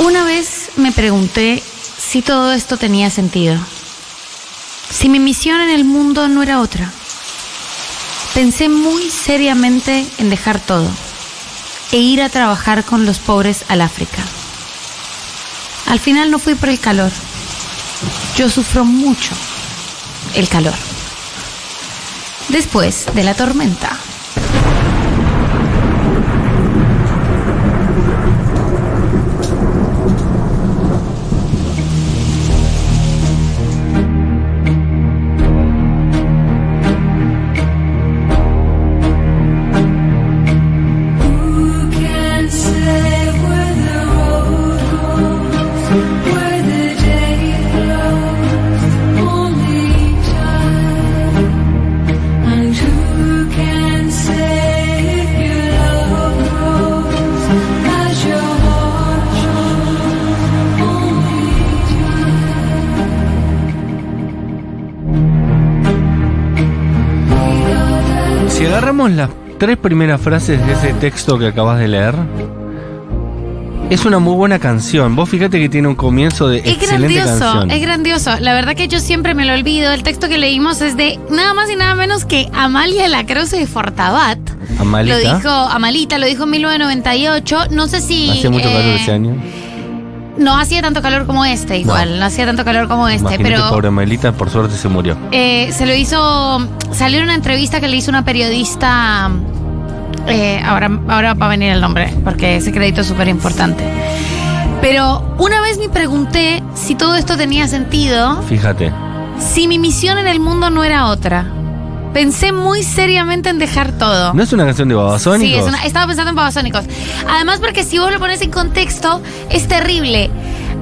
Una vez me pregunté si todo esto tenía sentido. Si mi misión en el mundo no era otra. Pensé muy seriamente en dejar todo e ir a trabajar con los pobres al África. Al final no fui por el calor. Yo sufro mucho el calor. Después de la tormenta. Tres primeras frases de ese texto que acabas de leer, es una muy buena canción. Vos fíjate que tiene un comienzo de Es excelente grandioso, canción. es grandioso. La verdad que yo siempre me lo olvido. El texto que leímos es de nada más y nada menos que Amalia Lacroce de Fortabat. Amalita. Lo dijo Amalita, lo dijo en 1998. No sé si. Hacía mucho calor eh, ese año. No hacía tanto calor como este, igual. No, hacía tanto calor como este. Imagínate, pero pobre Amalita, por suerte se murió. eh, se lo hizo. Salió en una entrevista que le hizo una periodista. eh, ahora, ahora va a venir el nombre, porque ese crédito es súper importante. Pero una vez me pregunté si todo esto tenía sentido. Fíjate. Si mi misión en el mundo no era otra, pensé muy seriamente en dejar todo. ¿No es una canción de Babasónicos? Sí, es una- estaba pensando en babasónicos. Además, porque si vos lo pones en contexto, es terrible.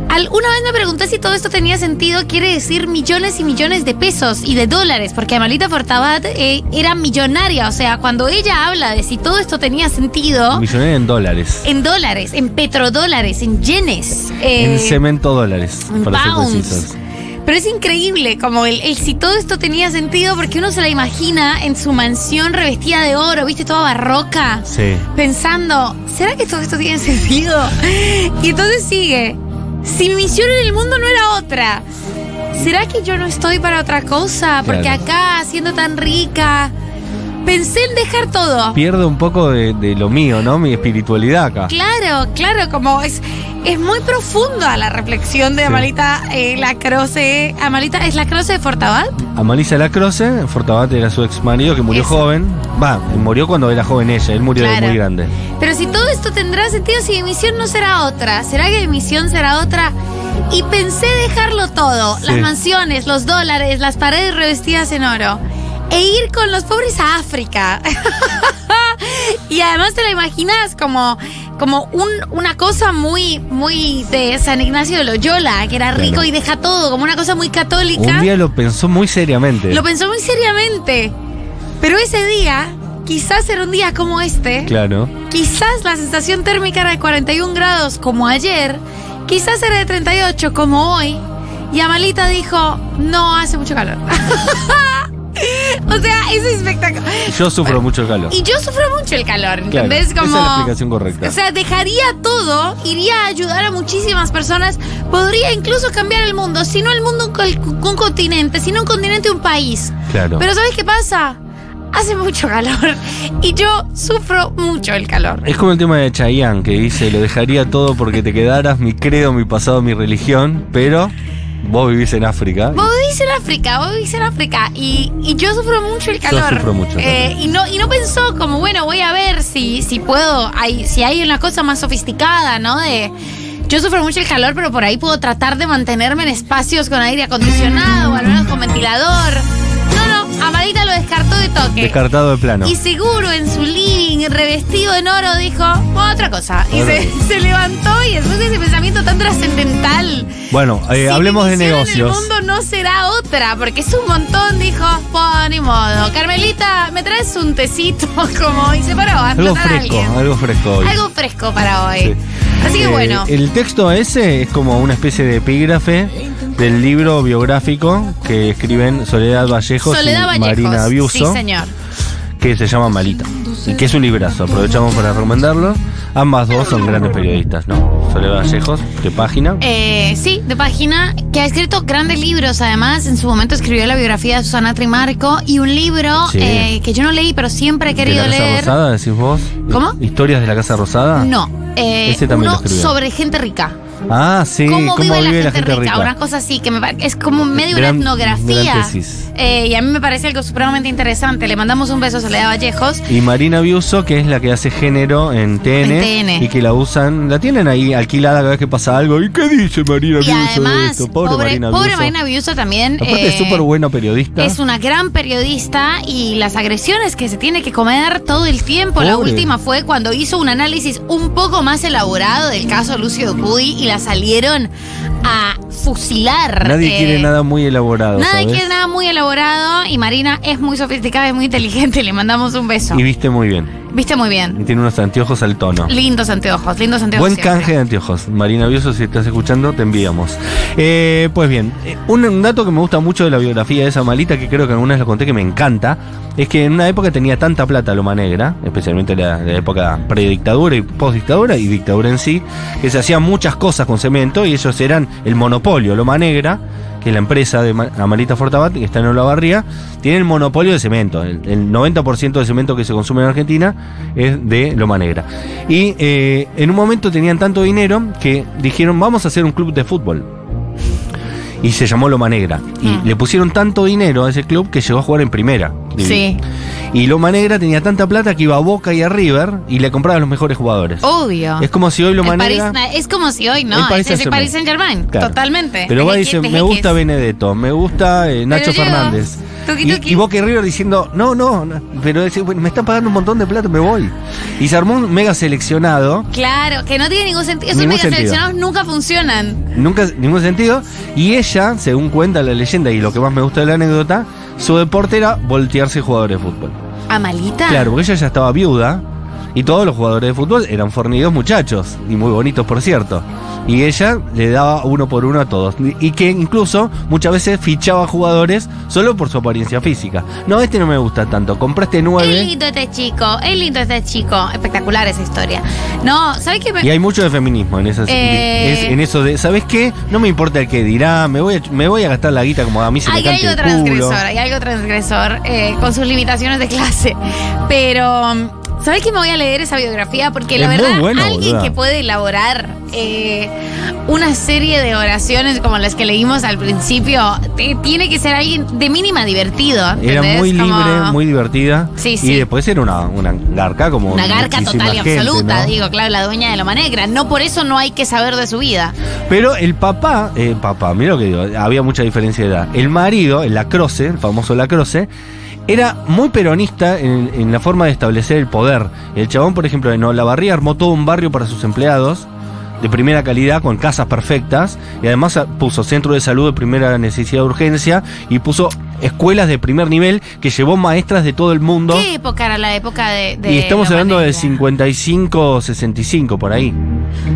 Al- una vez me pregunté si todo esto tenía sentido, quiere decir millones y millones de pesos y de dólares, porque Amalita Fortabat eh, era millonaria. O sea, cuando ella habla de si todo esto tenía sentido, Millonaria en dólares. en dólares, en petrodólares, en yenes. eh, en cemento dólares, en para ser pounds. precisos. Pero es increíble como el, el si todo esto tenía sentido porque uno se la imagina en su mansión revestida de oro, viste, toda barroca, Sí. pensando, ¿será que todo esto tiene sentido? Y entonces sigue, si mi misión en el mundo no era otra, ¿será que yo no estoy para otra cosa? Porque Claro. acá, siendo tan rica, pensé en dejar todo. Pierde un poco de, de lo mío, ¿no? Mi espiritualidad acá. Claro, claro, como es, es muy profunda la reflexión de Sí. Amalita eh, Lacroce. Amalita, ¿es Lacroce de Fortabat? Amalisa Lacroce, Fortabat era su ex marido que murió Eso. joven. Va, murió cuando era joven ella, él murió de muy grande. Pero si todo esto tendrá sentido, si mi misión no será otra, ¿será que mi misión será otra? Y pensé dejarlo todo, Sí. las mansiones, los dólares, las paredes revestidas en oro, e ir con los pobres a África. y además te lo imaginas como, como un- una cosa muy, muy de San Ignacio de Loyola, que era rico Claro. y deja todo, como una cosa muy católica. Un día lo pensó muy seriamente. Lo pensó muy seriamente. Pero ese día, quizás era un día como este, Claro. Quizás la sensación térmica era de 41 grados como ayer, quizás era de 38 como hoy, y Amalita dijo, no, hace mucho calor. o sea, es espectacular. Yo sufro mucho el calor. Y yo sufro mucho el calor, Claro, ¿entendés? esa es la explicación correcta. O sea, dejaría todo, iría a ayudar a muchísimas personas, podría incluso cambiar el mundo, si no el mundo un, un continente, si no un continente un país. Claro. Pero ¿sabes qué pasa? Hace mucho calor y yo sufro mucho el calor. Es como el tema de Chayanne que dice, lo dejaría todo porque te quedaras, mi credo, mi pasado, mi religión, pero vos vivís en África. Vos vivís en África, vos vivís en África y, y yo sufro mucho el calor. sufro mucho el Eh, calor. y no y no pensó como bueno voy a ver si si puedo hay si hay una cosa más sofisticada, ¿no? De yo sufro mucho el calor, pero por ahí puedo tratar de mantenerme en espacios con aire acondicionado o al menos con ventilador. Amadita lo descartó de toque. Descartado de plano. Y seguro en su living, revestido en oro, dijo otra cosa. Y se, levantó y después de ese pensamiento tan trascendental. Bueno, eh, si hablemos de negocios. En el mundo no será otra, porque es un montón, dijo, pues ni modo. Carmelita, ¿me traes un tecito? Como, y se paró a Algo a fresco, algo fresco hoy. Algo fresco para hoy. Sí. Así que Eh, bueno. El texto ese es como una especie de epígrafe del libro biográfico que escriben Soledad Vallejos Soledad y Vallejos. Marina Abiuso, Sí, señor. que se llama Malita. y que es un librazo. Aprovechamos para recomendarlo. Ambas dos son grandes periodistas, ¿no? Soledad Vallejos, de página. Eh, sí, de página, que ha escrito grandes libros. Además, en su momento escribió la biografía de Susana Trimarco y un libro Sí. eh, que yo no leí, pero siempre he ¿De querido la Casa leer. Rosada, decís vos? ¿Cómo? ¿Historias de la Casa Rosada? No, eh, Ese también uno lo escribió. sobre gente rica. Ah, sí. ¿Cómo, vive, la, gente rica? Una cosa así, que me es como medio Gran- una etnografía. Eh, y a mí me parece algo supremamente interesante. Le mandamos un beso a Soledad Vallejos. Y Marina Biuso, que es la que hace género en TN, En TN. y que la usan, la tienen ahí alquilada cada vez que pasa algo. ¿Y qué dice Marina Y Biuso de además, esto? Pobre, pobre, Marina pobre Biuso. Marina Biuso también. Aparte es eh, súper buena periodista. Es una gran periodista y las agresiones que se tiene que comer todo el tiempo. La Pobre. última fue cuando hizo un análisis un poco más elaborado del caso Lucio Dupuy y la salieron a fusilar. Nadie Eh, quiere nada muy elaborado. Nadie ¿sabes? quiere nada muy elaborado y Marina es muy sofisticada, es muy inteligente. Le mandamos un beso. Y viste muy bien. Viste muy bien. Y tiene unos anteojos al tono. Lindos anteojos, lindos anteojos. Buen siempre. canje de anteojos. Marina Biuso, si estás escuchando, te enviamos. Eh, pues bien, eh, un, dato que me gusta mucho de la biografía de esa malita, que creo que alguna vez lo conté que me encanta, es que en una época tenía tanta plata Loma Negra, especialmente la, la época predictadura y postdictadura y dictadura en sí, que se hacían muchas cosas con cemento y ellos eran el monopolio. Loma Negra, que es la empresa de Ma- Amalita Fortabat, que está en Olavarría, tiene el monopolio de cemento. El, el 90% de cemento que se consume en Argentina es de Loma Negra. Y eh, en un momento tenían tanto dinero que dijeron, vamos a hacer un club de fútbol. Y se llamó Loma Negra. Y Mm. le pusieron tanto dinero a ese club que llegó a jugar en primera. Sí, Y Loma Negra tenía tanta plata que iba a Boca y a River y le compraba a los mejores jugadores. obvio. Es como si hoy Loma El París- Negra... es como si hoy, El ¿no? Es el. Paris Saint Germain. Claro. Totalmente. Pero va y Desde dice, que- me gusta Benedetto, me gusta eh, Nacho yo, Fernández. Y, y Boca y River diciendo, no, no, no, pero dice, "Bueno, me están pagando un montón de plata, me voy. Y se armó un mega seleccionado, Claro, que no tiene ningún sentido. Esos Ningún mega sentido. seleccionados nunca funcionan. nunca ningún sentido. Y ella, según cuenta la leyenda y lo que más me gusta de la anécdota, su deporte era voltearse jugadores de fútbol. ¿Amalita? Claro, porque ella ya estaba viuda y todos los jugadores de fútbol eran fornidos muchachos y muy bonitos, por cierto. Y ella le daba uno por uno a todos. Y que incluso muchas veces fichaba jugadores solo por su apariencia física. No, este no me gusta tanto. Compraste Es nueve. lindo este chico, es lindo este chico. Espectacular esa historia. No, ¿sabes qué? me- Y hay mucho de feminismo en, esas, Eh. es- en eso de, ¿sabes qué? No me importa el que dirá, me voy a, me voy a gastar la guita como a mí se me Hay cante algo el culo. transgresor, hay algo transgresor eh, con sus limitaciones de clase. Pero, ¿sabes que me voy a leer esa biografía? Porque la Es verdad, alguien boluda. que puede elaborar eh, una serie de oraciones como las que leímos al principio, te- tiene que ser alguien de mínima divertido. Era muy Como libre, muy divertida. Sí, sí. Y después era una, una garca como. Una garca total y gente, absoluta, ¿no? digo, claro, la dueña de Loma Negra. No por eso no hay que saber de su vida. Pero el papá, eh, papá, mira lo que digo, había mucha diferencia de edad. El marido, el Lacroce, el famoso Lacroce, era muy peronista en, la forma de establecer el poder. El chabón, por ejemplo, en Olavarría armó todo un barrio para sus empleados de primera calidad, con casas perfectas, y además puso centro de salud de primera necesidad de urgencia, y puso escuelas de primer nivel que llevó maestras de todo el mundo. ¿Qué época era la época de.? de Y estamos hablando de Negra? 55, 65, por ahí.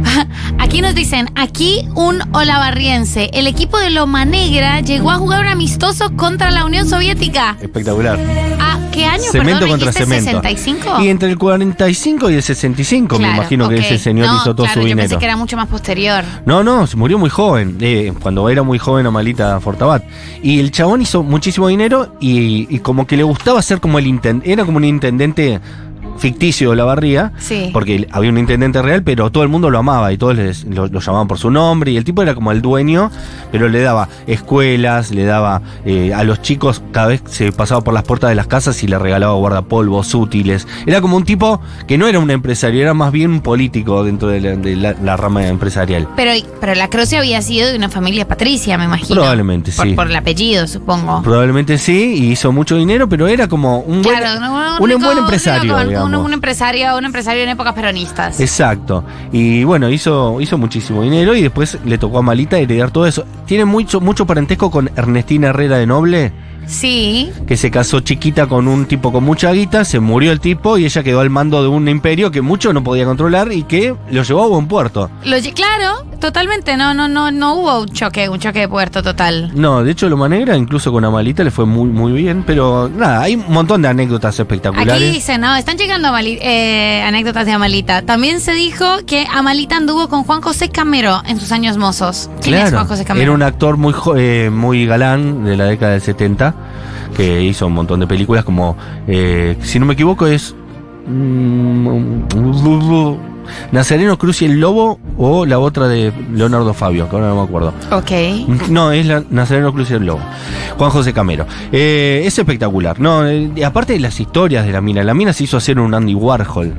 Aquí nos dicen, aquí un olavarriense. El equipo de Loma Negra llegó a jugar un amistoso contra la Unión Soviética. Espectacular. ¿A qué año? Cemento perdón, contra cemento. ¿65? Y entre el 45 y el 65, me Claro, imagino que ese señor No, hizo todo claro, su yo dinero. pensé que era mucho más posterior. No, no, se murió muy joven, eh, cuando era muy joven Amalita Fortabat. Y el chabón hizo muchísimo dinero y, y como que le gustaba ser como el intendente, era como un intendente ficticio de la barría, Sí. porque había un intendente real, pero todo el mundo lo amaba y todos les- lo, lo llamaban por su nombre y el tipo era como el dueño, pero le daba escuelas, le daba eh, a los chicos, cada vez se pasaba por las puertas de las casas y le regalaba guardapolvos útiles. Era como un tipo que no era un empresario, era más bien un político dentro de la, de la- la rama empresarial. Pero, pero la Croce había sido de una familia patricia, me imagino. Probablemente, Por- sí. Por, el apellido, supongo. Probablemente sí, y hizo mucho dinero, pero era como un buen, un, un rico- buen empresario. rico- digamos. un empresario, un empresario en épocas peronistas. Exacto. Y bueno, hizo, hizo muchísimo dinero y después le tocó a Malita heredar todo eso. Tiene mucho, mucho parentesco con Ernestina Herrera de Noble, Sí. que se casó chiquita con un tipo con mucha guita, se murió el tipo y ella quedó al mando de un imperio que mucho no podía controlar y que lo llevó a buen puerto. Lo, claro, totalmente. No, no, no, no hubo un choque, un choque de puerto total. No, de hecho, Loma Negra, incluso con Amalita, le fue muy, muy bien. Pero nada, hay un montón de anécdotas espectaculares. Aquí dicen, no, están llegando Amali- eh, anécdotas de Amalita. También se dijo que Amalita anduvo con Juan José Camero en sus años mozos. ¿Quién es Claro, Juan José Camero? era un actor muy, eh, muy galán de la década del 70 que hizo un montón de películas como, eh, si no me equivoco, es mm, Nazareno Cruz y el Lobo o la otra de Leonardo Fabio, que ahora no me acuerdo. Ok. No, es la Nazareno Cruz y el Lobo. Juan José Camero. Eh, es espectacular. No, eh, aparte de las historias de la mina, la mina se hizo hacer un Andy Warhol,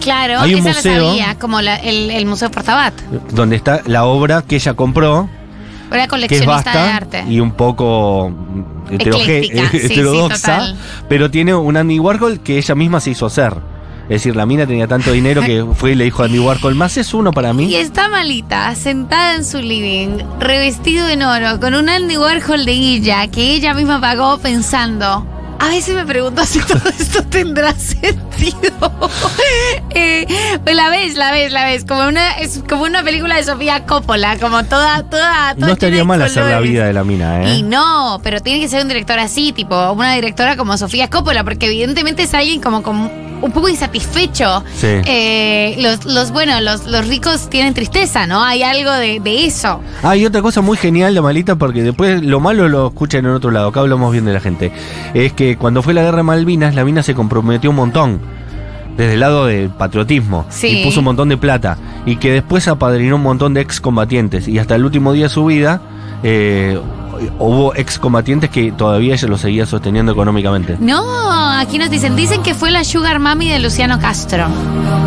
Claro, Hay un esa museo. la sabía, como la- el, el Museo Portabat. donde está la obra que ella compró, Era que es coleccionista de basta arte. y un poco Ecléctica, sí, sí, heterodoxa, total. pero tiene un Andy Warhol que ella misma se hizo hacer. Es decir, la mina tenía tanto dinero que fue y le dijo a Andy Warhol, más es uno para Y mí. está malita, sentada en su living, revestido en oro, con un Andy Warhol de guilla que ella misma pagó pensando. A veces me pregunto si todo esto tendrá sentido. Eh, pues la ves, la ves, la ves. Como una, es como una película de Sofía Coppola, como toda, toda, toda No estaría mal hacer la vida de la mina, ¿eh? Y no, pero tiene que ser un director así, tipo una directora como Sofía Coppola, porque evidentemente es alguien como, como un poco insatisfecho. Sí. Eh, los, los, bueno, los, los ricos tienen tristeza, ¿no? Hay algo de, de eso. Ah, y otra cosa muy genial de Malita, porque después lo malo lo escuchan en otro lado, acá hablamos bien de la gente, es que cuando fue la guerra de Malvinas, la mina se comprometió un montón, desde el lado del patriotismo, Sí. y puso un montón de plata, y que después apadrinó un montón de excombatientes, y hasta el último día de su vida eh, hubo excombatientes que todavía ella lo seguía sosteniendo económicamente. No, aquí nos dicen, dicen que fue la Sugar Mami de Luciano Castro.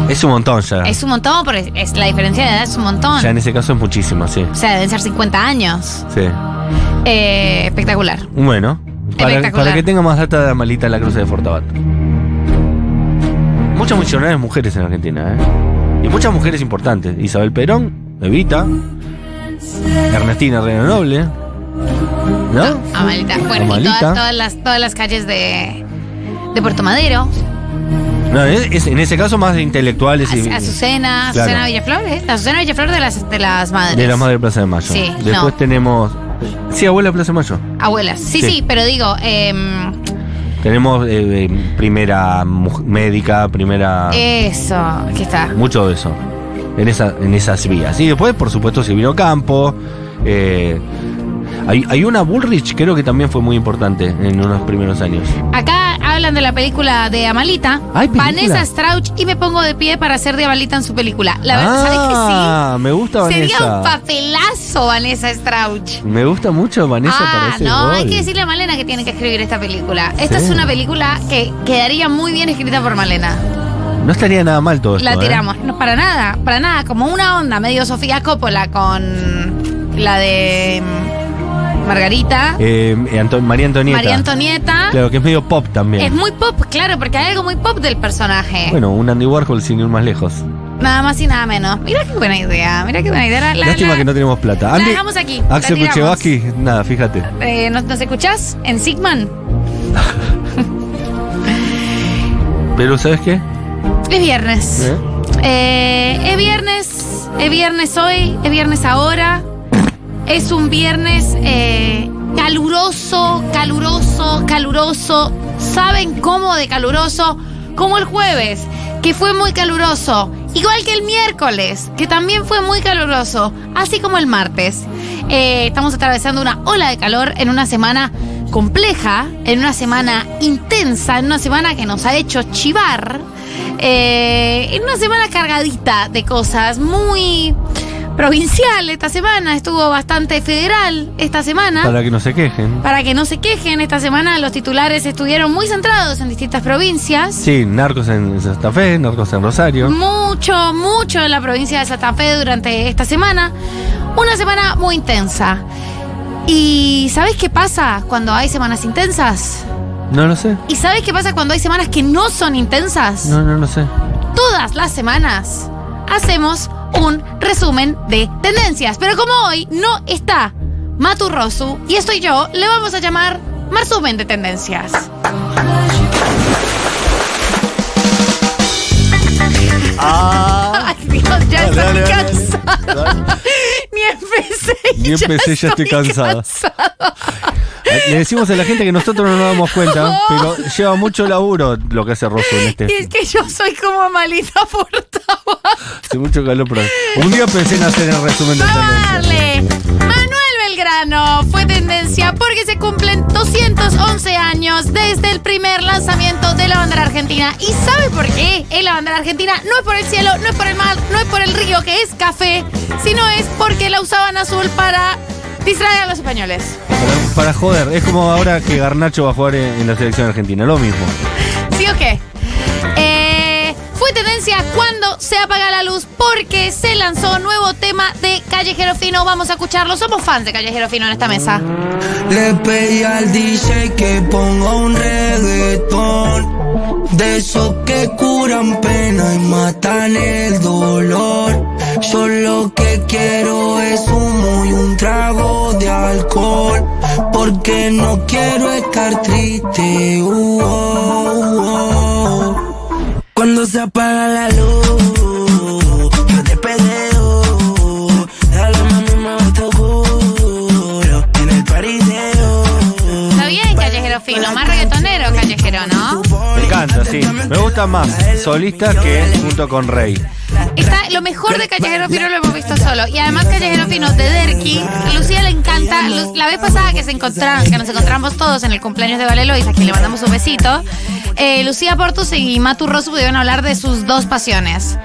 Es un montón ya. Es un montón, porque es, la diferencia de edad es un montón. Ya en ese caso es muchísimo, sí. O sea, deben ser 50 años. sí. Eh, espectacular. Bueno, para, Espectacular. para que tenga más data de Malita en la cruce de Fortabat. Muchas millonarias mujeres en Argentina, ¿eh? Y muchas mujeres importantes. Isabel Perón, Evita, Ernestina Reina Noble, ¿no? Amalita. Y todas, todas las, todas las calles de, de Puerto Madero. No, es, en ese caso más de intelectuales y Azu- Azucena, Claro. Azucena Villaflor, ¿eh? La Azucena Villaflor de las, de las madres. de la Madre de Plaza de Mayo. Sí, Después no. tenemos... Sí, abuela de Plaza de Mayo. Abuelas. Sí, Sí. sí, pero digo, em, Tenemos eh, eh, primera médica, primera... eso, aquí está. Mucho de eso. En, esa, en esas vías. Y después, por supuesto, Silvino Campo. eh, hay, hay una Bullrich, creo que también fue muy importante en unos primeros años. Acá hablan de la película de Amalita, ¿Hay película? Vanessa Strauch, y me pongo de pie para hacer de Amalita en su película. La verdad, ¿sabes que ah, me gusta sí? Sería un Vanessa. papelazo Vanessa Strauch. Me gusta mucho Vanessa ah, para ese no, hay que decirle a Malena que tiene que escribir esta película. Esta Sí. es una película que quedaría muy bien escrita por Malena. No estaría nada mal todo esto. La ¿eh? tiramos. No, para nada, para nada. Como una onda medio Sofía Coppola con la de mm, Margarita, Eh, Anto- María Antonieta. María Antonieta. Claro, que es medio pop también. Es muy pop, claro, porque hay algo muy pop del personaje. Bueno, un Andy Warhol sin ir más lejos. Nada más y nada menos. Mira qué buena idea, mira qué buena idea. La- la- Lástima la- que no tenemos plata. la Andy, dejamos aquí. la Axel. Kuchevaski, nada, fíjate. Eh, ¿nos, nos escuchás? ¿En Sigman? Pero ¿sabes qué? Es viernes. ¿Eh? Eh, es viernes, es viernes hoy, es viernes ahora. Es un viernes eh, caluroso, caluroso, caluroso. ¿Saben cómo de caluroso? Como el jueves, que fue muy caluroso. Igual que el miércoles, que también fue muy caluroso. Así como el martes. Eh, estamos atravesando una ola de calor en una semana compleja, en una semana intensa, en una semana que nos ha hecho chivar. Eh, en una semana cargadita de cosas, muy provincial esta semana, estuvo bastante federal esta semana. Para que no se quejen. Para que no se quejen, esta semana los titulares estuvieron muy centrados en distintas provincias. Sí, narcos en Santa Fe, narcos en Rosario. Mucho, mucho en la provincia de Santa Fe durante esta semana. Una semana muy intensa. ¿Y sabes qué pasa cuando hay semanas intensas? No lo sé. ¿Y sabes qué pasa cuando hay semanas que no son intensas? No, no lo sé. todas las semanas hacemos un resumen de tendencias. Pero como hoy no está Matu Rosu y estoy yo, le vamos a llamar Marsumen de tendencias. Ah. Ay, Dios, ya estoy cansada. Ni empecé, ya estoy cansado. Le decimos a la gente que nosotros no nos damos cuenta, pero lleva mucho laburo lo que hace Rosso en este. Y es que yo soy como Amalita Portavoz. Hace mucho calor, pero un día pensé en hacer el resumen de darle. Manuel Belgrano fue tendencia porque se cumplen 211 años desde el primer lanzamiento de la bandera argentina. ¿Y sabe por qué? Es la bandera argentina no es por el cielo, no es por el mar, no es por el río que es café, sino es porque la usaban azul para distraer a los españoles. Para, para joder, es como ahora que Garnacho va a jugar en, en la selección argentina, lo mismo. ¿Sí o qué? Eh, fue tendencia cuando se apaga la luz porque se lanzó nuevo tema de Callejero Fino. Vamos a escucharlo. Somos fans de Callejero Fino en esta mesa. Le pedí al DJ que ponga un reggaetón De esos que curan pena y matan el dolor Yo lo que quiero es humo y un trago de alcohol Porque no quiero estar triste uh, oh, oh. Cuando se apaga la luz sí. Me gusta más solista que junto con Rey. Está, lo mejor de Callejero Fino lo hemos visto solo. Y además Callejero Fino de Derki, a Lucía le encanta. La vez pasada que se encontraron, que nos encontramos todos en el cumpleaños de Vale Lois, a quien le mandamos un besito, eh, Lucía Portus y Matu Rosso pudieron hablar de sus dos pasiones.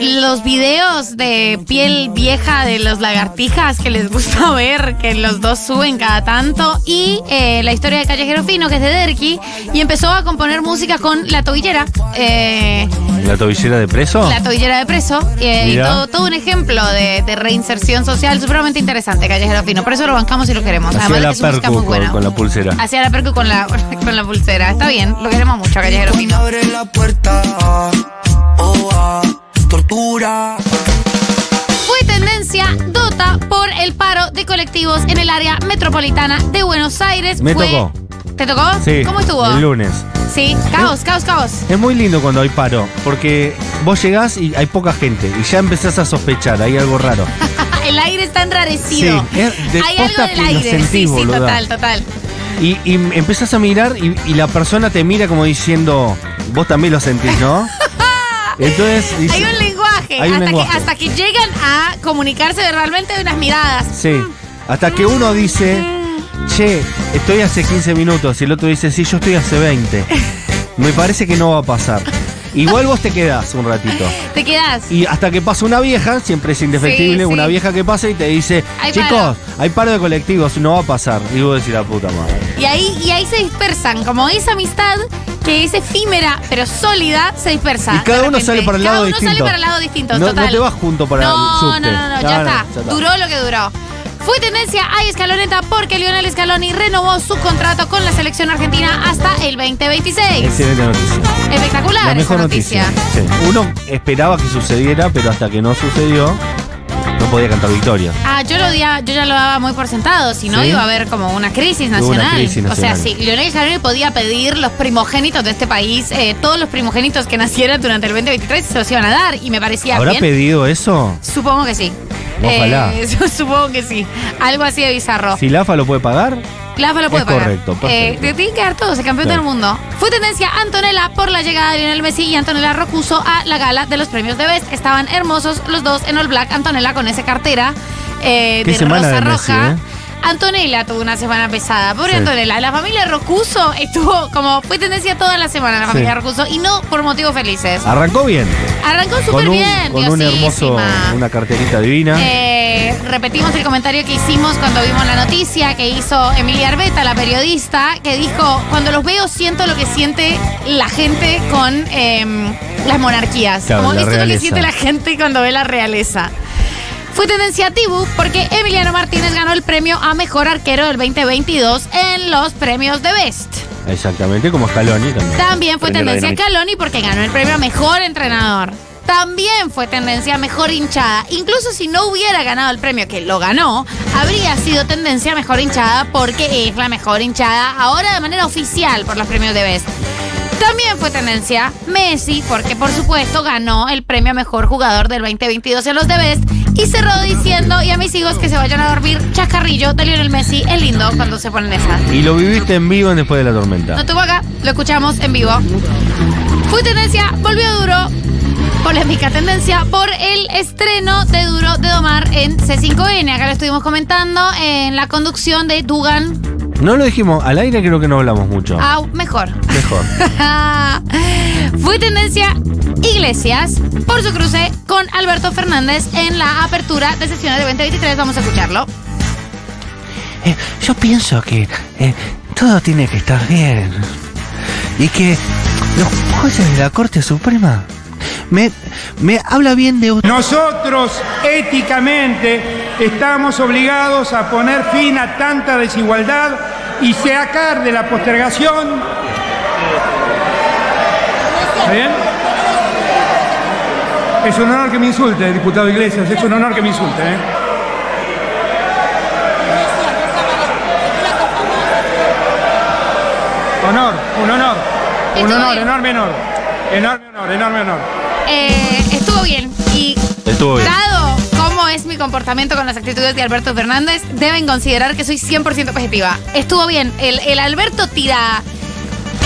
Los videos de piel vieja de los lagartijas que les gusta ver, que los dos suben cada tanto, y eh, la historia de Callejero Fino, que es de Derki, y empezó a componer música con La Tobillera. eh, ¿La tobillera de preso? la tobillera de preso. eh, y todo, todo un ejemplo de, de reinserción social supremamente interesante, Callejero Fino. Por eso lo bancamos y lo queremos. Hacía Además de la que su música muy con, buena. con la pulsera. Hacía la percu con la, con la pulsera. Está bien, lo queremos mucho, Callejero Fino. abre la puerta Oh, ah, Fue tendencia Dota por el paro de colectivos en el área metropolitana de Buenos Aires. Me Fue- tocó. ¿Te tocó? Sí. ¿Cómo estuvo? El lunes. Sí, caos, caos, caos. Es muy lindo cuando hay paro, porque vos llegás y hay poca gente y ya empezás a sospechar, hay algo raro. el aire está enrarecido. Sí, es de Hay algo posta del que lo aire. sí, sí, boluda. total, total. Y, y empezás a mirar y, y la persona te mira como diciendo, vos también lo sentís, ¿no? Entonces, dice- Hay un lenguaje, Hay un hasta, lenguaje. Que, hasta que llegan a comunicarse verbalmente de unas miradas. sí, hasta que uno dice, che, estoy hace 15 minutos y el otro dice, sí, yo estoy hace 20. Me parece que no va a pasar. Igual vos te quedás un ratito. Te quedás. Y hasta que pasa una vieja, siempre es indefectible, Sí, sí. una vieja que pasa y te dice, Hay chicos, paro". hay paro de colectivos, no va a pasar. Y vos decís la puta madre. Y ahí, y ahí se dispersan. Como esa amistad que es efímera pero sólida, se dispersa. Y cada de uno repente. sale para el Cada lado uno distinto. sale para el lado distinto, No- total. no te vas junto para el subte. No, no, no, No, ya está. Duró lo que duró. Fue tendencia a escaloneta porque Lionel Scaloni renovó su contrato con la selección argentina hasta el 2026. Excelente noticia. Espectacular La esa mejor noticia. noticia. Sí. Uno esperaba que sucediera, pero hasta que no sucedió, no podía cantar victoria. Ah, yo lo di- yo ya lo daba muy por sentado, si no ¿Sí? iba a haber como una crisis Hubo una nacional. crisis O sea, nacional. si Lionel Scaloni podía pedir los primogénitos de este país, eh, todos los primogénitos que nacieran durante el 2023 se los iban a dar y me parecía ¿Habrá bien. pedido eso? Supongo que sí. Ojalá. Eh, supongo que sí. Algo así de bizarro. Si la AFA lo puede pagar, La AFA lo puede Es pagar. correcto, perfecto. Eh, te tienen que dar todos, el campeón Claro. del mundo. Fue tendencia Antonella por la llegada de Lionel Messi y Antonella Rocuso a la gala de los premios de Best. Estaban hermosos los dos en All Black. Antonella con esa cartera eh, Qué de semana rosa de Messi, roja. Antonella tuvo una semana pesada. Pobre Sí. Antonella. La familia Rocuso estuvo como. Fue tendencia toda la semana la familia Sí. Rocuso y no por motivos felices. arrancó bien. Arrancó súper bien. con un hermoso, una carterita divina. Eh, repetimos el comentario que hicimos cuando vimos la noticia que hizo Emilia Arbeta, la periodista, que dijo, cuando los veo siento lo que siente la gente con em, las monarquías. Claro, Como la esto es lo que siente la gente cuando ve la realeza. Fue tendencia a Tibu porque Emiliano Martínez ganó el premio a Mejor Arquero del 2022 en los premios de Best. Exactamente, como Scaloni también. También fue Premio tendencia a porque ganó el premio a Mejor Entrenador. También fue tendencia a Mejor Hinchada. Incluso si no hubiera ganado el premio, que lo ganó, habría sido tendencia a Mejor Hinchada porque es la mejor hinchada ahora de manera oficial por los premios de Best. También fue tendencia Messi, porque por supuesto ganó el premio a mejor jugador del 2022 en los The Best y cerró diciendo, y a mis hijos que se vayan a dormir, chascarrillo de Lionel Messi, es lindo cuando se ponen esa. Y lo viviste en vivo después de la tormenta. No tuvo acá, lo escuchamos en vivo. Fue tendencia, volvió duro. Polémica tendencia por el estreno de Duro de Domar en C5N. Acá lo estuvimos comentando en la conducción de Dugan. No lo dijimos, al aire creo que no hablamos mucho. Ah, mejor. Mejor. Fue tendencia Iglesias por su cruce con Alberto Fernández en la apertura de sesiones de 2023. Vamos a escucharlo. Eh, yo pienso que eh, todo tiene que estar bien. Y que los jueces de la Corte Suprema me, me habla bien de usted. Nosotros éticamente estamos obligados a poner fin a tanta desigualdad y sacar de la postergación. ¿Está bien? Es un honor que me insulte, diputado Iglesias, es un honor que me insulte. ¿eh? Honor, un honor, un honor, bien. enorme honor, enorme honor, enorme honor. Eh, estuvo bien. Y Estuvo bien. dado es mi comportamiento con las actitudes de Alberto Fernández, deben considerar que soy 100% objetiva. Estuvo bien. El, el Alberto tira.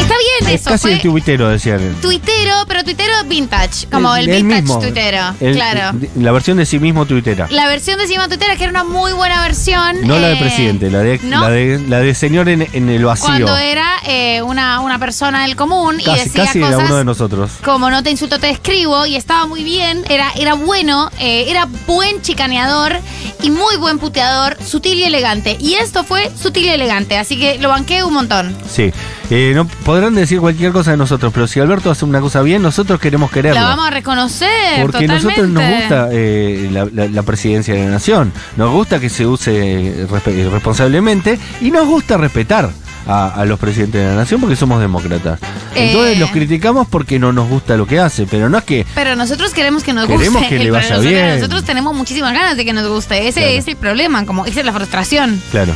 Está bien Es eso. casi fue el tuitero, decían. tuitero, pero tuitero vintage. Como el, vintage mismo. tuitero. El- claro. La versión de sí mismo tuitera. La versión de Cima Tuitera, que era una muy buena versión. No la de eh, presidente, la de, ¿no? la de, la de señor en, en el vacío. Cuando era eh, una, una persona del común y Casi, decía casi cosas era uno de nosotros. como no te insulto, te escribo, y estaba muy bien, era, era bueno, eh, era buen chicaneador y muy buen puteador, sutil y elegante. Y esto fue sutil y elegante, así que lo banqué un montón. Sí. Eh, no, podrán decir cualquier cosa de nosotros, pero si Alberto hace una cosa bien, nosotros queremos quererlo. La vamos a reconocer. Porque a totalmente. nosotros nos gusta eh, la, la- la presidencia de la nación, nos gusta que se use respe- responsablemente y nos gusta respetar a, a los presidentes de la nación porque somos demócratas. Entonces Eh. los criticamos porque no nos gusta lo que hace, pero no es que Pero nosotros queremos que nos Queremos guste. que le vaya nosotros, bien. nosotros tenemos muchísimas ganas de que nos guste. Ese Claro. es el problema, como esa es la frustración. Claro.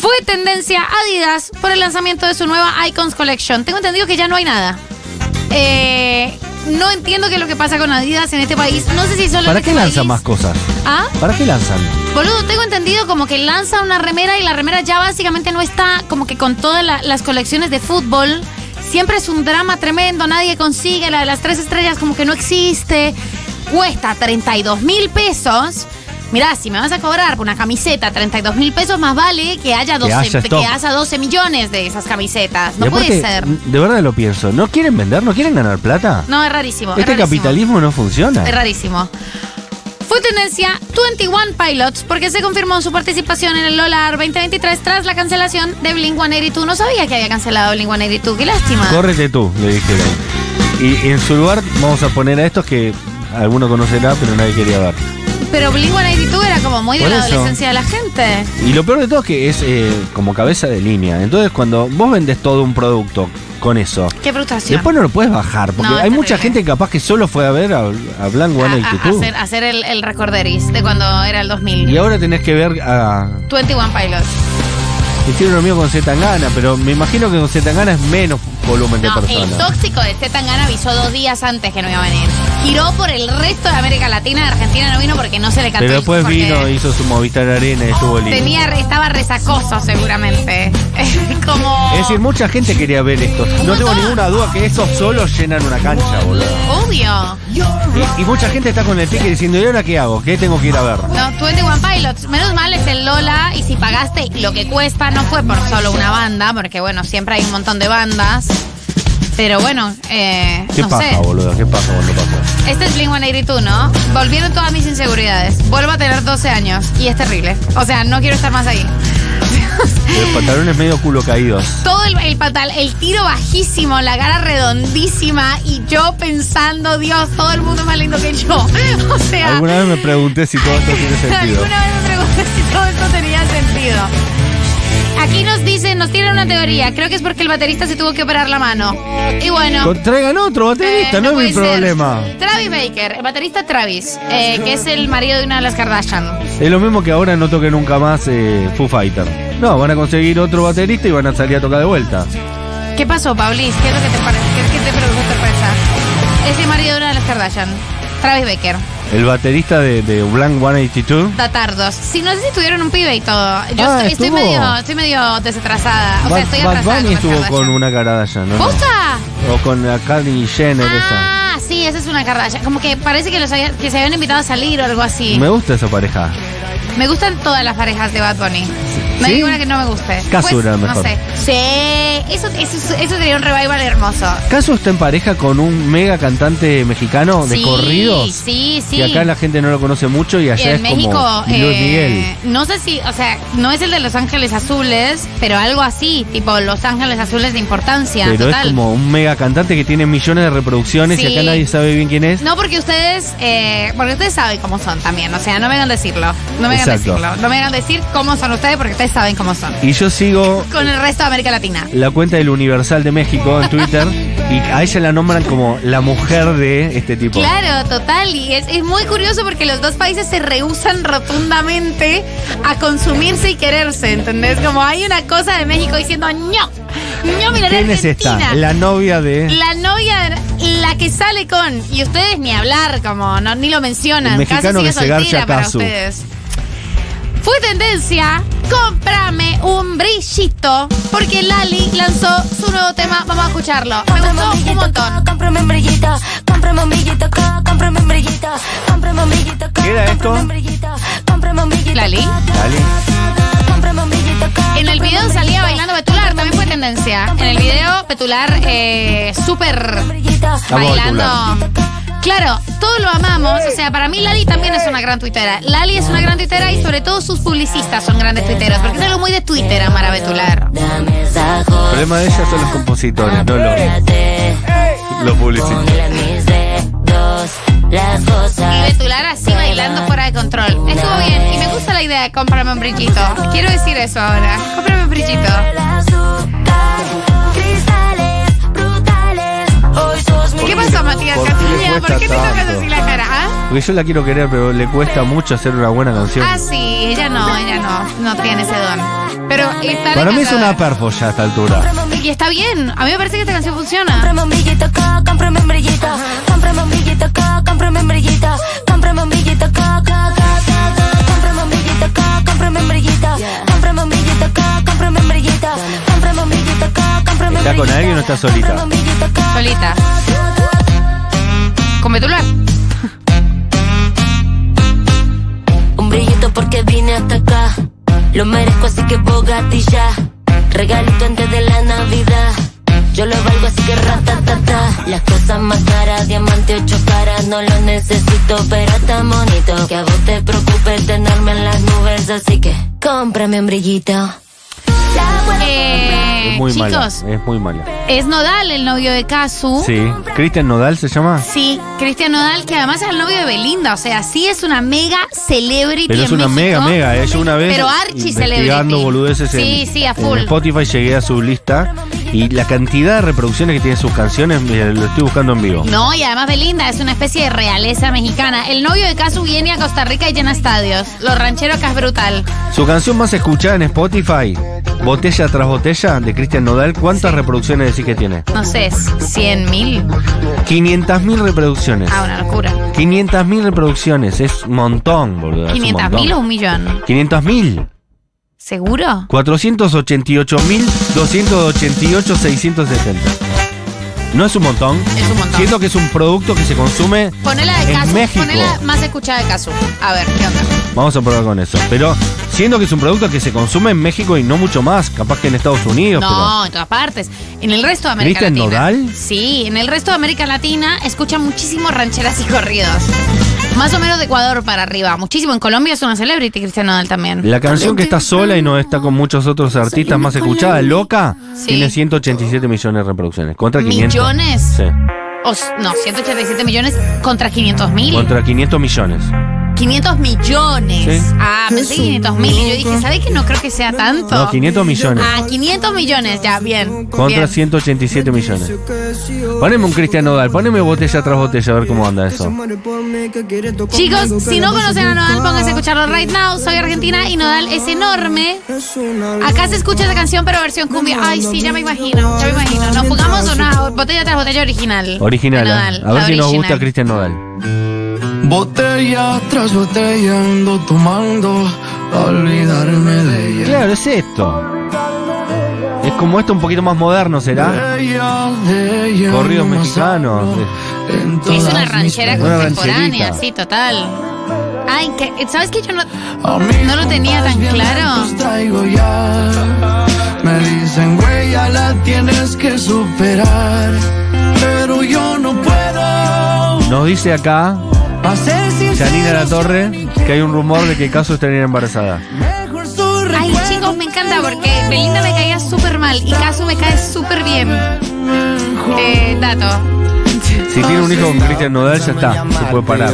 Fue tendencia Adidas por el lanzamiento de su nueva Icons Collection. Tengo entendido que ya no hay nada. Eh, no entiendo qué es lo que pasa con Adidas en este país. No sé si solo ¿Para en qué este lanzan país- más cosas? ¿Ah? ¿Para qué lanzan? Boludo, tengo entendido como que lanza una remera y la remera ya básicamente no está como que con todas la- las colecciones de fútbol. Siempre es un drama tremendo, nadie consigue, la de las tres estrellas como que no existe. Cuesta 32 mil pesos. Mirá, si me vas a cobrar por una camiseta 32 mil pesos, más vale que haya 12, haya que, haya 12 millones de esas camisetas. No Y aparte, puede ser. De verdad lo pienso. ¿No quieren vender? ¿No quieren ganar plata? No, es rarísimo. es este rarísimo. capitalismo no funciona. Es rarísimo. Fue tendencia 21 Pilots porque se confirmó su participación en el Lola 2023 tras la cancelación de Blink 182. No sabía que había cancelado Blink 182. Qué lástima. Córrete tú, le dijeron. Y en su lugar vamos a poner a estos que alguno conocerá, pero nadie quería ver. Pero Blink 182 era como muy de Por la eso. adolescencia de la gente. Y lo peor de todo es que es eh, como cabeza de línea. Entonces, cuando vos vendes todo un producto con eso, Qué frustración. después no lo puedes bajar. Porque No, es hay mucha terrible. gente capaz que solo fue a ver a, a Blanc A- a- 182. hacer, hacer el, el recorderis de cuando era el 2000. Y ahora tenés que ver a. 21 Pilots. Hicieron lo mío con Zetangana, pero me imagino que con Zetangana es menos volumen de No, el personas. tóxico de Zetangana avisó dos días antes que no iba a venir. Giró por el resto de América Latina. De Argentina no vino porque no se le cantó Pero el- después porque vino, hizo su Movistar Arena y estuvo lindo. Tenía, estaba resacoso seguramente. Como. Es decir, mucha gente quería ver esto. No tengo ninguna duda que esos solos llenan una cancha, boludo. Obvio. Y, y mucha gente está con el ticket diciendo, ¿y ahora qué hago? ¿Qué tengo que ir a ver? No, 21 Pilots. Menos mal es el Lola. Y si pagaste lo que cuesta, no fue por solo una banda, porque bueno, siempre hay un montón de bandas. Pero bueno, eh, ¿Qué no pasa, sé. boludo? ¿Qué pasa cuando pasa? Este es Blink 182, ¿no? Volvieron todas mis inseguridades. Vuelvo a tener 12 años y es terrible. O sea, no quiero estar más ahí. Los pantalones medio culo caídos. Todo el, el el tiro bajísimo, la cara redondísima y yo pensando, Dios, todo el mundo es más lindo que yo. O sea, Alguna vez me pregunté si todo esto tiene sentido. alguna vez me pregunté si todo esto tenía sentido. Aquí nos dicen, nos tienen una teoría. Creo que es porque el baterista se tuvo que operar la mano. Y bueno. Con- Traigan otro baterista, eh, no, es mi ser. problema. Travis Baker, el baterista Travis, eh, que es el marido de una de las Kardashian. Es lo mismo que ahora no toque nunca más eh, Foo Fighter. No, van a conseguir otro baterista y van a salir a tocar de vuelta. ¿Qué pasó, Paulis? ¿Qué es lo que te parece? ¿Qué, qué te produjo sorpresa? Es el marido de una de las Kardashian, Travis Baker. El baterista de, de Blank 182. Datardos. Sí, no sé si tuvieron un pibe y todo. Yo Ah, estoy, estoy estuvo. medio, estoy medio desatrasada. O sea, estoy Bad atrasada. Bunny estuvo con Kardashian. una Kardashian, ¿no? ¿Posta? O con la Kylie Jenner esa. Ah, sí, esa es una Kardashian. Como que parece que, los había- que se habían invitado a salir o algo así. Me gusta esa pareja. Me gustan todas las parejas de Bad Bunny. No ¿Sí? hay ninguna que no me guste. Casu Pues, era el No mejor. sé. Sí, eso, eso, eso sería un revival hermoso. ¿Caso está en pareja con un mega cantante mexicano de sí, corridos? Sí, sí. Y acá la gente no lo conoce mucho y allá en es México, como Luis eh, Miguel. no sé si, o sea, no es el de Los Ángeles Azules, pero algo así, tipo Los Ángeles Azules de importancia, Pero total. es como un mega cantante que tiene millones de reproducciones y Sí. acá nadie sabe bien quién es. No, porque ustedes, eh, porque ustedes saben cómo son también, o sea, no me hagan decirlo, no me hagan decirlo, no me hagan decir cómo son ustedes porque ustedes saben cómo son. Y yo sigo Con el resto de América Latina. la cuenta del Universal de México en Twitter y a ella la nombran como la mujer de este tipo. Claro, total. Y es, es muy curioso porque los dos países se rehusan rotundamente a consumirse y quererse, ¿entendés? Como hay una cosa de México diciendo, no, no, mira, ¿Quién es esta? La novia de... La novia, la que sale con, y ustedes ni hablar, como no, ni lo mencionan. El mexicano que sigue se garcha soltera a para Casu. ustedes. Fue tendencia, cómprame un brillito, porque Lali lanzó su nuevo tema. Vamos a escucharlo. Me gustó un montón. Cómprame un brillito, cómprame un brillito, cómprame un brillito, cómprame un brillito, co- ¿Qué era esto? Lali. co- En el video salía bailando Betular, también fue tendencia. En el video, Betular eh, súper bailando. Claro, todos lo amamos. O sea, para mí Lali también es una gran tuitera. Lali es una gran tuitera y sobre todo sus publicistas son grandes tuiteros. Porque es algo muy de Twitter, amar a Betular. El problema de ella son los compositores, no los, los publicistas. Y. Betular así bailando fuera de control. Estuvo bien. Y me gusta la idea de cómprame un brillito. Quiero decir eso ahora. Cómprame un brillito. ¿Qué pasó, Matías ¿Por qué le Castilla? ¿Por cuesta qué te tocas así la cara? ¿Ah? Porque yo la quiero querer, pero le cuesta mucho hacer una buena canción. Ah, sí, ella no, ella no, no tiene ese don. Pero está Para mí es una perfo ya a esta altura. Y está bien, a mí me parece que esta canción funciona. Cómprame un brillito, co- cómprame un brillito, cómprame un brillito, co- cómprame un brillito, cómprame un brillito, co- cómprame un brillito, co- cómprame un brillito, cómprame un brillito, co- cómprame un brillito, cómprame un brillito, co- cómprame un ¿Está con brillito, alguien o está solita? brillito, Solita. Con Betular. Un brillito porque vine hasta acá. Lo merezco así que Bogatti ya. Regalito antes de la Navidad. Yo lo valgo así que ratatata. Las cosas más caras, diamante ocho caras. No lo necesito, pero está bonito. Que a vos te preocupes tenerme en las nubes. Así que cómprame un brillito. Eh, Es muy mala. chicos, Es muy mala. es Nodal, el novio de Casu. Sí. ¿Cristian Nodal se llama? Sí, Cristian Nodal, que además es el novio de Belinda. O sea, sí es una mega celebrity. Pero es en una México. mega, mega. Yo una vez Pero archi investigando celebrity. boludeces en, Sí, sí, a en full. Spotify llegué a su lista y la cantidad de reproducciones que tienen sus canciones lo estoy buscando en vivo. No, y además Belinda es una especie de realeza mexicana. El novio de Casu viene a Costa Rica y llena estadios. Los rancheros acá es brutal. Su canción más escuchada en Spotify, Botella tras Botella, de Cristian Nodal, ¿cuántas reproducciones decís que tiene? No sé, 100 mil. 500.000 reproducciones. Ah, una locura. 500.000 reproducciones, es un montón, boludo. es un 500 mil o un millón. 500.000. ¿Seguro? 488.288.670. No es un montón. Es un montón. Siento que es un producto que se consume. Ponela de En Casu. México. Ponela más escuchada de Casu. A ver, ¿qué onda? Vamos a probar con eso. Pero siendo que es un producto que se consume en México y no mucho más, capaz que en Estados Unidos. No, en todas partes. En el resto de América ¿Cristian Latina. Nodal? Sí, en el resto de América Latina escuchan muchísimo rancheras y corridos. Más o menos de Ecuador para arriba. Muchísimo. En Colombia es una celebrity Cristian Nodal también. la canción que está sola y no está con muchos otros artistas más escuchada, Loca, Sí. tiene 187 millones de reproducciones. Contra 500. ¿Millones? Sí. O s- no, 187 millones contra 500 mil. Contra 500 millones. 500 millones. Sí. Ah, pensé 500 mil. Y yo dije, ¿sabés que no creo que sea tanto? No, 500 millones. Ah, 500 millones, ya, bien. Contra bien. 187 millones. Poneme un Cristian Nodal, poneme botella tras botella a ver cómo anda eso. Chicos, si no conocen a Nodal, pónganse a escucharlo right now. Soy argentina y Nodal es enorme. Acá se escucha esa canción, pero versión cumbia. Ay, sí, ya me imagino, ya me imagino. Nos pongamos una botella tras botella original. Original, ¿eh? Nodal, a ver si nos original. gusta Cristian Nodal. Botella tras botella ando tomando a olvidarme de ella. Claro, es esto. Es como esto un poquito más moderno, ¿será? De ella, de ella Corridos no mexicanos. Es una ranchera contemporánea, sí, total. Ay, que, ¿sabes qué? Yo no. No lo tenía tan claro. ya. Me dicen, güey, ya la tienes que superar. Pero yo no puedo. Nos dice acá Janina La Torre que hay un rumor de que Caso estaría embarazada. Ay, chicos, me encanta porque Belinda me caía súper mal y Casu me cae súper bien. Eh, dato. Si tiene un hijo con Cristian Nodal, ya está, se puede parar.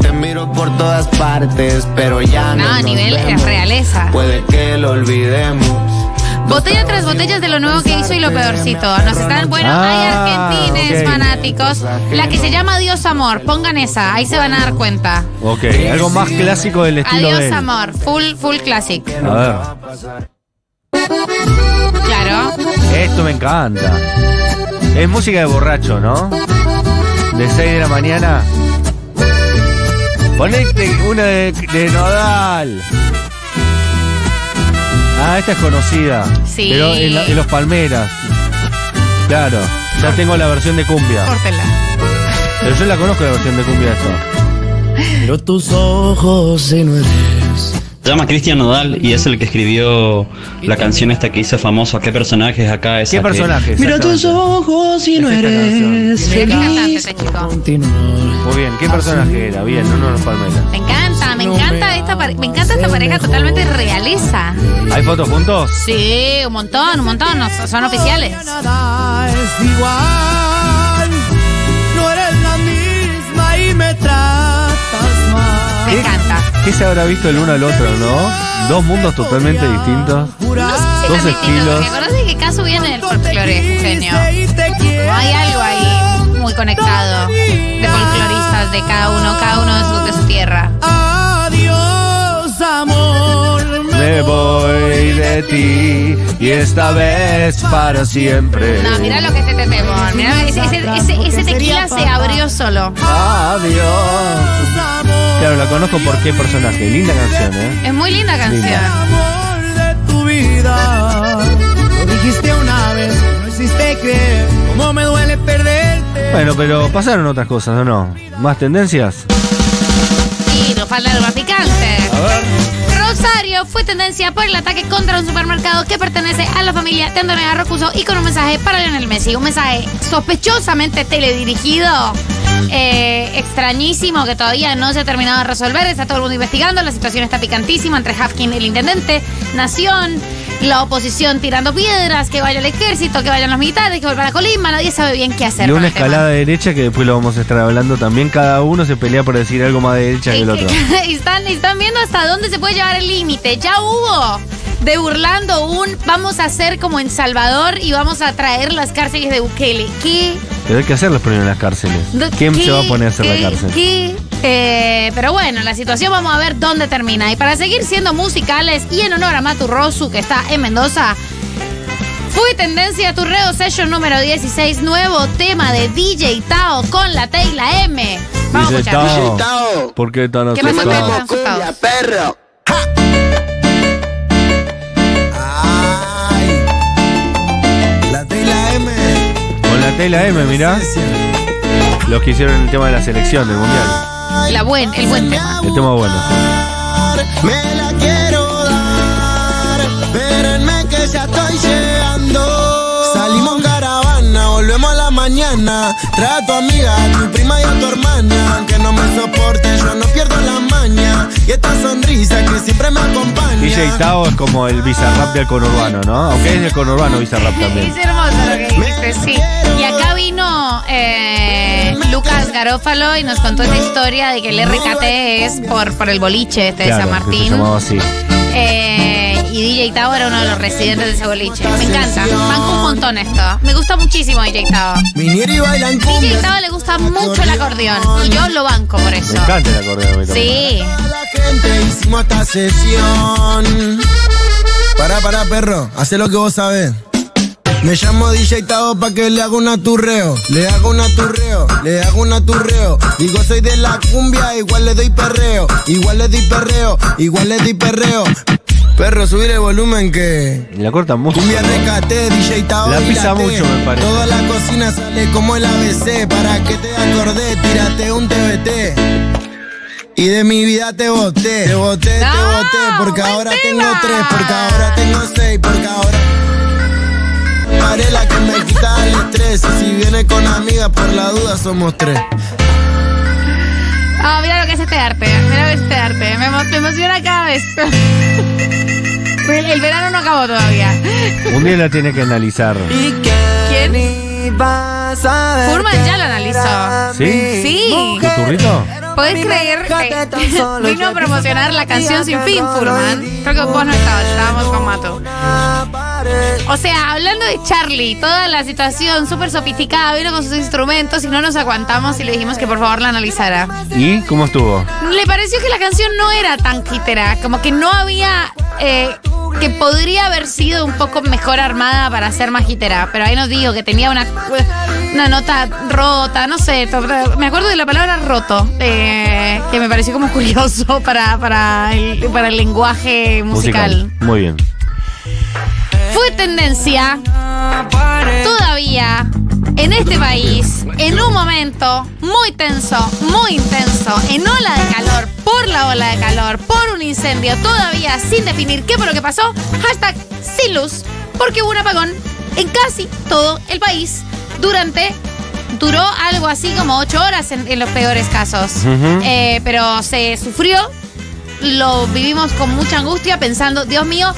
Te miro por todas partes, pero ya no. No, a nivel es realeza. Puede que lo olvidemos. Botella tras botellas de lo nuevo que hizo y lo peorcito. Nos están, bueno, Ah, hay argentines ok. fanáticos. La que se llama Adiós Amor, pongan esa, ahí se van a dar cuenta. Ok, algo más clásico del estilo de Adiós él. Amor, full, full classic. A ver, Claro. esto me encanta. Es música de borracho, ¿no? De 6 de la mañana. Ponete una de, de Nodal. Ah, esta es conocida. Sí. Pero en, la- en los Palmeras. Claro, ya tengo la versión de cumbia. Córtela. Pero yo la conozco la versión de cumbia esto. Miro tus ojos y no eres. Se llama Cristian Nodal y es el que escribió la canción esta que hizo famoso. ¿Qué personajes acá? Esa ¿Qué que- personaje? Mira tus ojos y no Es esta eres feliz. este chico. Continuar. Muy bien, ¿qué personaje era? Bien, uno de los Palmeras. Me encanta, me encanta esta pare- me encanta esta pareja totalmente realeza. ¿Hay fotos juntos? Sí, un montón, un montón, no- son oficiales. Nada es igual. ¿Qué se habrá visto el uno al otro, no? Dos mundos totalmente distintos. No sé si Dos estilos. porque acordate que Casu viene del folclore, genio. No hay algo ahí muy conectado de folcloristas de cada uno, cada uno de su, de su tierra. Adiós, amor. Me voy de ti y esta vez para siempre. No, mira lo que es este temor. Mira, ese, ese, ese- ese tequila se abrió solo. Adiós. Claro, la conozco por qué personaje. Linda canción, ¿eh? Es muy linda canción. Amor de tu vida. Lo dijiste una vez, no existe creer. Cómo me duele perderte. Bueno, pero pasaron otras cosas, ¿o no? ¿Más tendencias? Y falta algo más picante. Rosario fue tendencia por el ataque contra un supermercado que pertenece a la familia de Antonio Rocuso y con un mensaje para Lionel Messi. Un mensaje sospechosamente teledirigido. eh, extrañísimo que todavía no se ha terminado de resolver. Está todo el mundo investigando. La situación está picantísima entre Hafkin, el intendente, Nación, la oposición tirando piedras, que vaya el ejército, que vayan los militares, que vuelvan a Colima. Nadie sabe bien qué hacer. Con una escalada derecha que después lo vamos a estar hablando también. Cada uno se pelea por decir algo más de derecha que el otro. Y están, están viendo hasta dónde se puede llevar el límite. Ya hubo de burlando un vamos a hacer como en Salvador y vamos a traer las cárceles de Bukele. ¿Qué? Pero hay que hacerlos primero en las cárceles. ¿Quién ¿Qué? se va a poner a hacer ¿Qué? la cárcel? ¿Qué? Eh, pero bueno, la situación vamos a ver dónde termina. Y para seguir siendo musicales y en honor a Matu Rosu, que está en Mendoza, fue tendencia Turreo Session número 16, nuevo tema de DJ Tao con la T y la M. Vamos a Dice escuchar. Tao. ¿Por qué tan ¿Qué pasó? Tao? Cumbia, perro. Ay. La M. Con la T y la M, mirá. Los que hicieron el tema de la selección del mundial. La buen, el buen tema. El tema bueno. Me la quiero dar. Espérenme que ya estoy llegando. Salimos en caravana, volvemos a la mañana. Trae a tu amiga, a tu prima y a tu hermana. Aunque no me soporte, yo no pierdo la maña. Y esta sonrisa que siempre me acompaña. DJ Tao es como el bizarrap del conurbano, ¿no? Aunque es del conurbano bizarrap también. Es hermoso lo que dijiste, sí. Y acá vino eh, Lucas Garófalo y nos contó esta historia de que el RKT es por, por el boliche este de San que se Martín. llamaba así. Eh, y DJ Tavo era uno de los residentes de ese boliche. Me encanta. Banco un montón esto. Me gusta muchísimo DJ Tavo. Viniera y bailan DJ cumbia. Tavo le gusta mucho el acordeón. Y yo lo banco por eso. Me encanta el acordeón. a mí también. Sí. La gente hicimos esta sesión. Para, para, perro, hace lo que vos sabés. Me llamo DJ Tavo pa' que le haga un aturreo. Le hago un aturreo, le hago un aturreo. Digo, soy de la cumbia, igual le doy perreo. Igual le doy perreo, igual le doy perreo. Perro, subir el volumen que. La corta mucho. Cumbia recate, DJ Tao La pisa mucho, me parece. Toda la cocina sale como el ABC. Para que te acordé, tírate un TBT. Y de mi vida te boté, te boté, te boté. Porque ahora tema. tengo tres, porque ahora tengo seis, porque ahora. Haré la que me quita el estrés. Y si viene con amigas, por la duda somos tres. Ah, mira lo que es este arte. Mira lo que es este arte. Me, me emociona cada vez. El, el verano no acabó todavía. Un día la tiene que analizar. ¿Quién? Furman ya lo analizó. ¿Sí? Sí. ¿Tu turrito? ¿Podés creer que vino a promocionar la canción Sin Fin, Furman? Creo que vos no estabas, estábamos con Mato. O sea, hablando de Charlie, toda la situación súper sofisticada, vino con sus instrumentos y no nos aguantamos y le dijimos que por favor la analizara. ¿Y cómo estuvo? Le pareció que la canción no era tan quitera, como que no había. eh, que podría haber sido un poco mejor armada para ser más pero ahí nos digo que tenía una, una nota rota, no sé, me acuerdo de la palabra roto, eh, que me pareció como curioso para, para, el, para el lenguaje musical. Muy bien. Fue tendencia todavía en este país, en un momento muy tenso, muy intenso, en ola de calor, por la ola de calor, por un incendio, todavía sin definir qué fue lo que pasó, hashtag sin luz, porque hubo un apagón en casi todo el país durante... Duró algo así como ocho horas en, en los peores casos. Eh, pero se sufrió lo vivimos con mucha angustia pensando, Dios mío,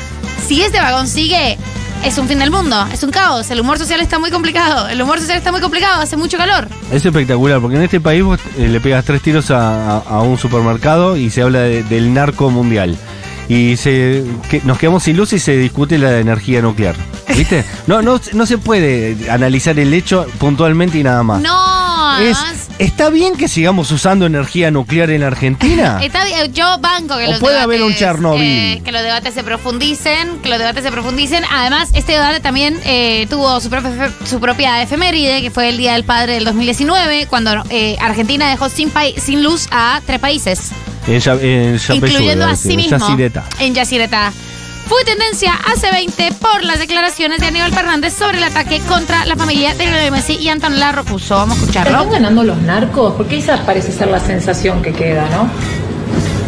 si este vagón sigue, es un fin del mundo, es un caos, el humor social está muy complicado, el humor social está muy complicado, hace mucho calor. Es espectacular, porque en este país vos eh, le pegas tres tiros a, a- a un supermercado y se habla de- del narco mundial. Y se, que- nos quedamos sin luz y se discute la energía nuclear. ¿Viste? No, no, no se puede analizar el hecho puntualmente y nada más. No, Es- ¿Está bien que sigamos usando energía nuclear en Argentina? está bien, yo banco que O los puede debates, haber un Chernobyl. eh, que los debates se profundicen, que los debates se profundicen. Además, este debate también eh, tuvo su propia, su propia efeméride, que fue el Día del Padre del 2019, cuando eh, Argentina dejó sin, sin luz a tres países. En, en incluyendo a sí en mismo Yacireta. en Yacireta. Fue tendencia hace 20 por las declaraciones de Aníbal Fernández sobre el ataque contra la familia de Lionel Messi y Antonella Rocuso. Vamos a escucharlo. ¿Están ganando los narcos? Porque esa parece ser la sensación que queda, ¿no?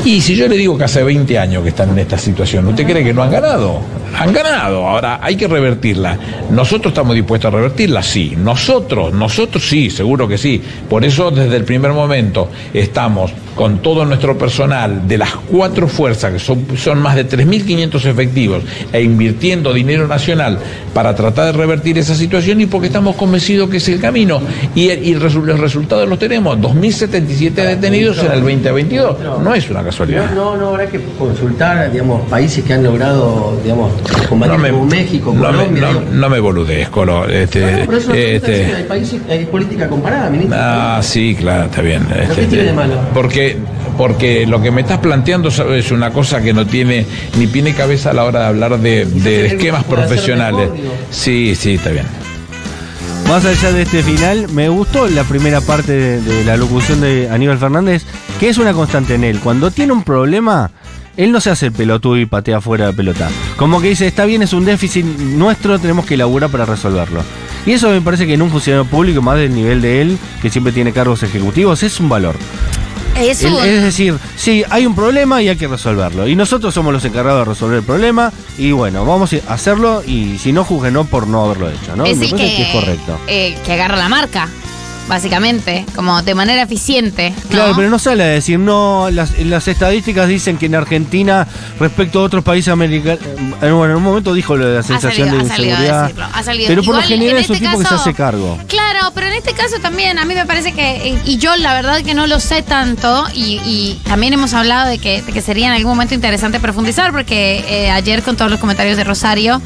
Y si yo le digo que hace 20 años que están en esta situación, ¿usted cree que no han ganado? Han ganado, ahora hay que revertirla. ¿Nosotros estamos dispuestos a revertirla? Sí. ¿Nosotros? Nosotros sí, seguro que sí. Por eso desde el primer momento estamos con todo nuestro personal de las cuatro fuerzas, que son, son más de 3.500 efectivos, e invirtiendo dinero nacional para tratar de revertir esa situación y porque estamos convencidos que es el camino. Y, y los resultados los tenemos, 2.077 detenidos en el 2022. No es una casualidad. No, no, habrá que consultar, digamos, países que han logrado, digamos, combatir No me- como México, no me, Colombia. no- digo. no me boludez, Colo. Este, Bueno, pero eso este, así, hay países, hay política comparada, ministro. Ah, sí, claro, está bien. Este, qué tiene de malo? Porque, porque lo que me estás planteando es una cosa que no tiene ni pie ni cabeza a la hora de hablar de, de que esquemas profesionales. Sí, sí, está bien. Más allá de este final, me gustó la primera parte de, de la locución de Aníbal Fernández, que es una constante en él. Cuando tiene un problema, él no se hace el pelotudo y patea fuera de pelota. Como que dice, está bien, es un déficit nuestro, tenemos que elaborar para resolverlo. Y eso me parece que en un funcionario público, más del nivel de él, que siempre tiene cargos ejecutivos, es un valor. Es un- es decir, sí, hay un problema y hay que resolverlo. Y nosotros somos los encargados de resolver el problema. Y bueno, vamos a hacerlo. Y si no, juzguenos por no haberlo hecho, ¿no? es Me el parece que, que es correcto. eh, que agarra la marca. Básicamente, como de manera eficiente. ¿no? Claro, pero no sale a decir, no, las, las estadísticas dicen que en Argentina, respecto a otros países americanos, eh, bueno, en un momento dijo lo de la sensación salido, de ha salido inseguridad. ha salido. Pero por lo Igual, general en es un este tipo que se hace cargo. Claro, pero en este caso también a mí me parece que, y yo la verdad que no lo sé tanto, y, y también hemos hablado de que, de que sería en algún momento interesante profundizar, porque eh, ayer con todos los comentarios de Rosario,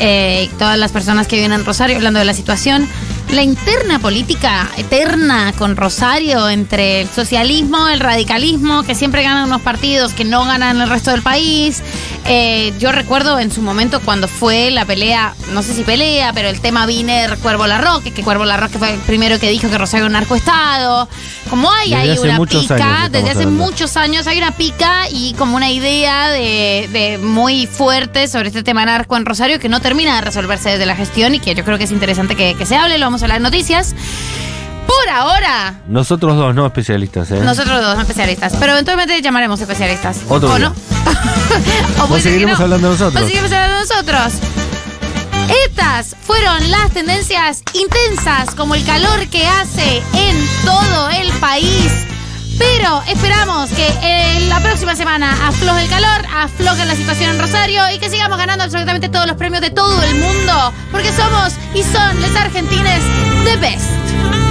eh, todas las personas que viven en Rosario hablando de la situación, la interna política eterna con Rosario entre el socialismo, el radicalismo, que siempre ganan unos partidos que no ganan el resto del país. Eh, yo recuerdo en su momento cuando fue la pelea, no sé si pelea, pero el tema Viner Cuervo Larroque, que Cuervo Larroque fue el primero que dijo que Rosario era un narcoestado. Como hay Desde ahí hace una muchos pica, desde hace hablando. muchos años hay una pica y como una idea de, de muy fuerte sobre este tema narco en Rosario que no termina de resolverse desde la gestión y que yo creo que es interesante que, que se hable, lo vamos a hablar en noticias. Por ahora, Nosotros dos, no especialistas, ¿eh? nosotros dos, no especialistas, pero eventualmente llamaremos especialistas. Otro ¿O día. no? o puede ser que seguiremos no. hablando nosotros. O seguiremos hablando nosotros. Estas fueron las tendencias intensas como el calor que hace en todo el país. Pero esperamos que en la próxima semana afloje el calor, afloje la situación en Rosario y que sigamos ganando absolutamente todos los premios de todo el mundo. Porque somos y son los argentines the best.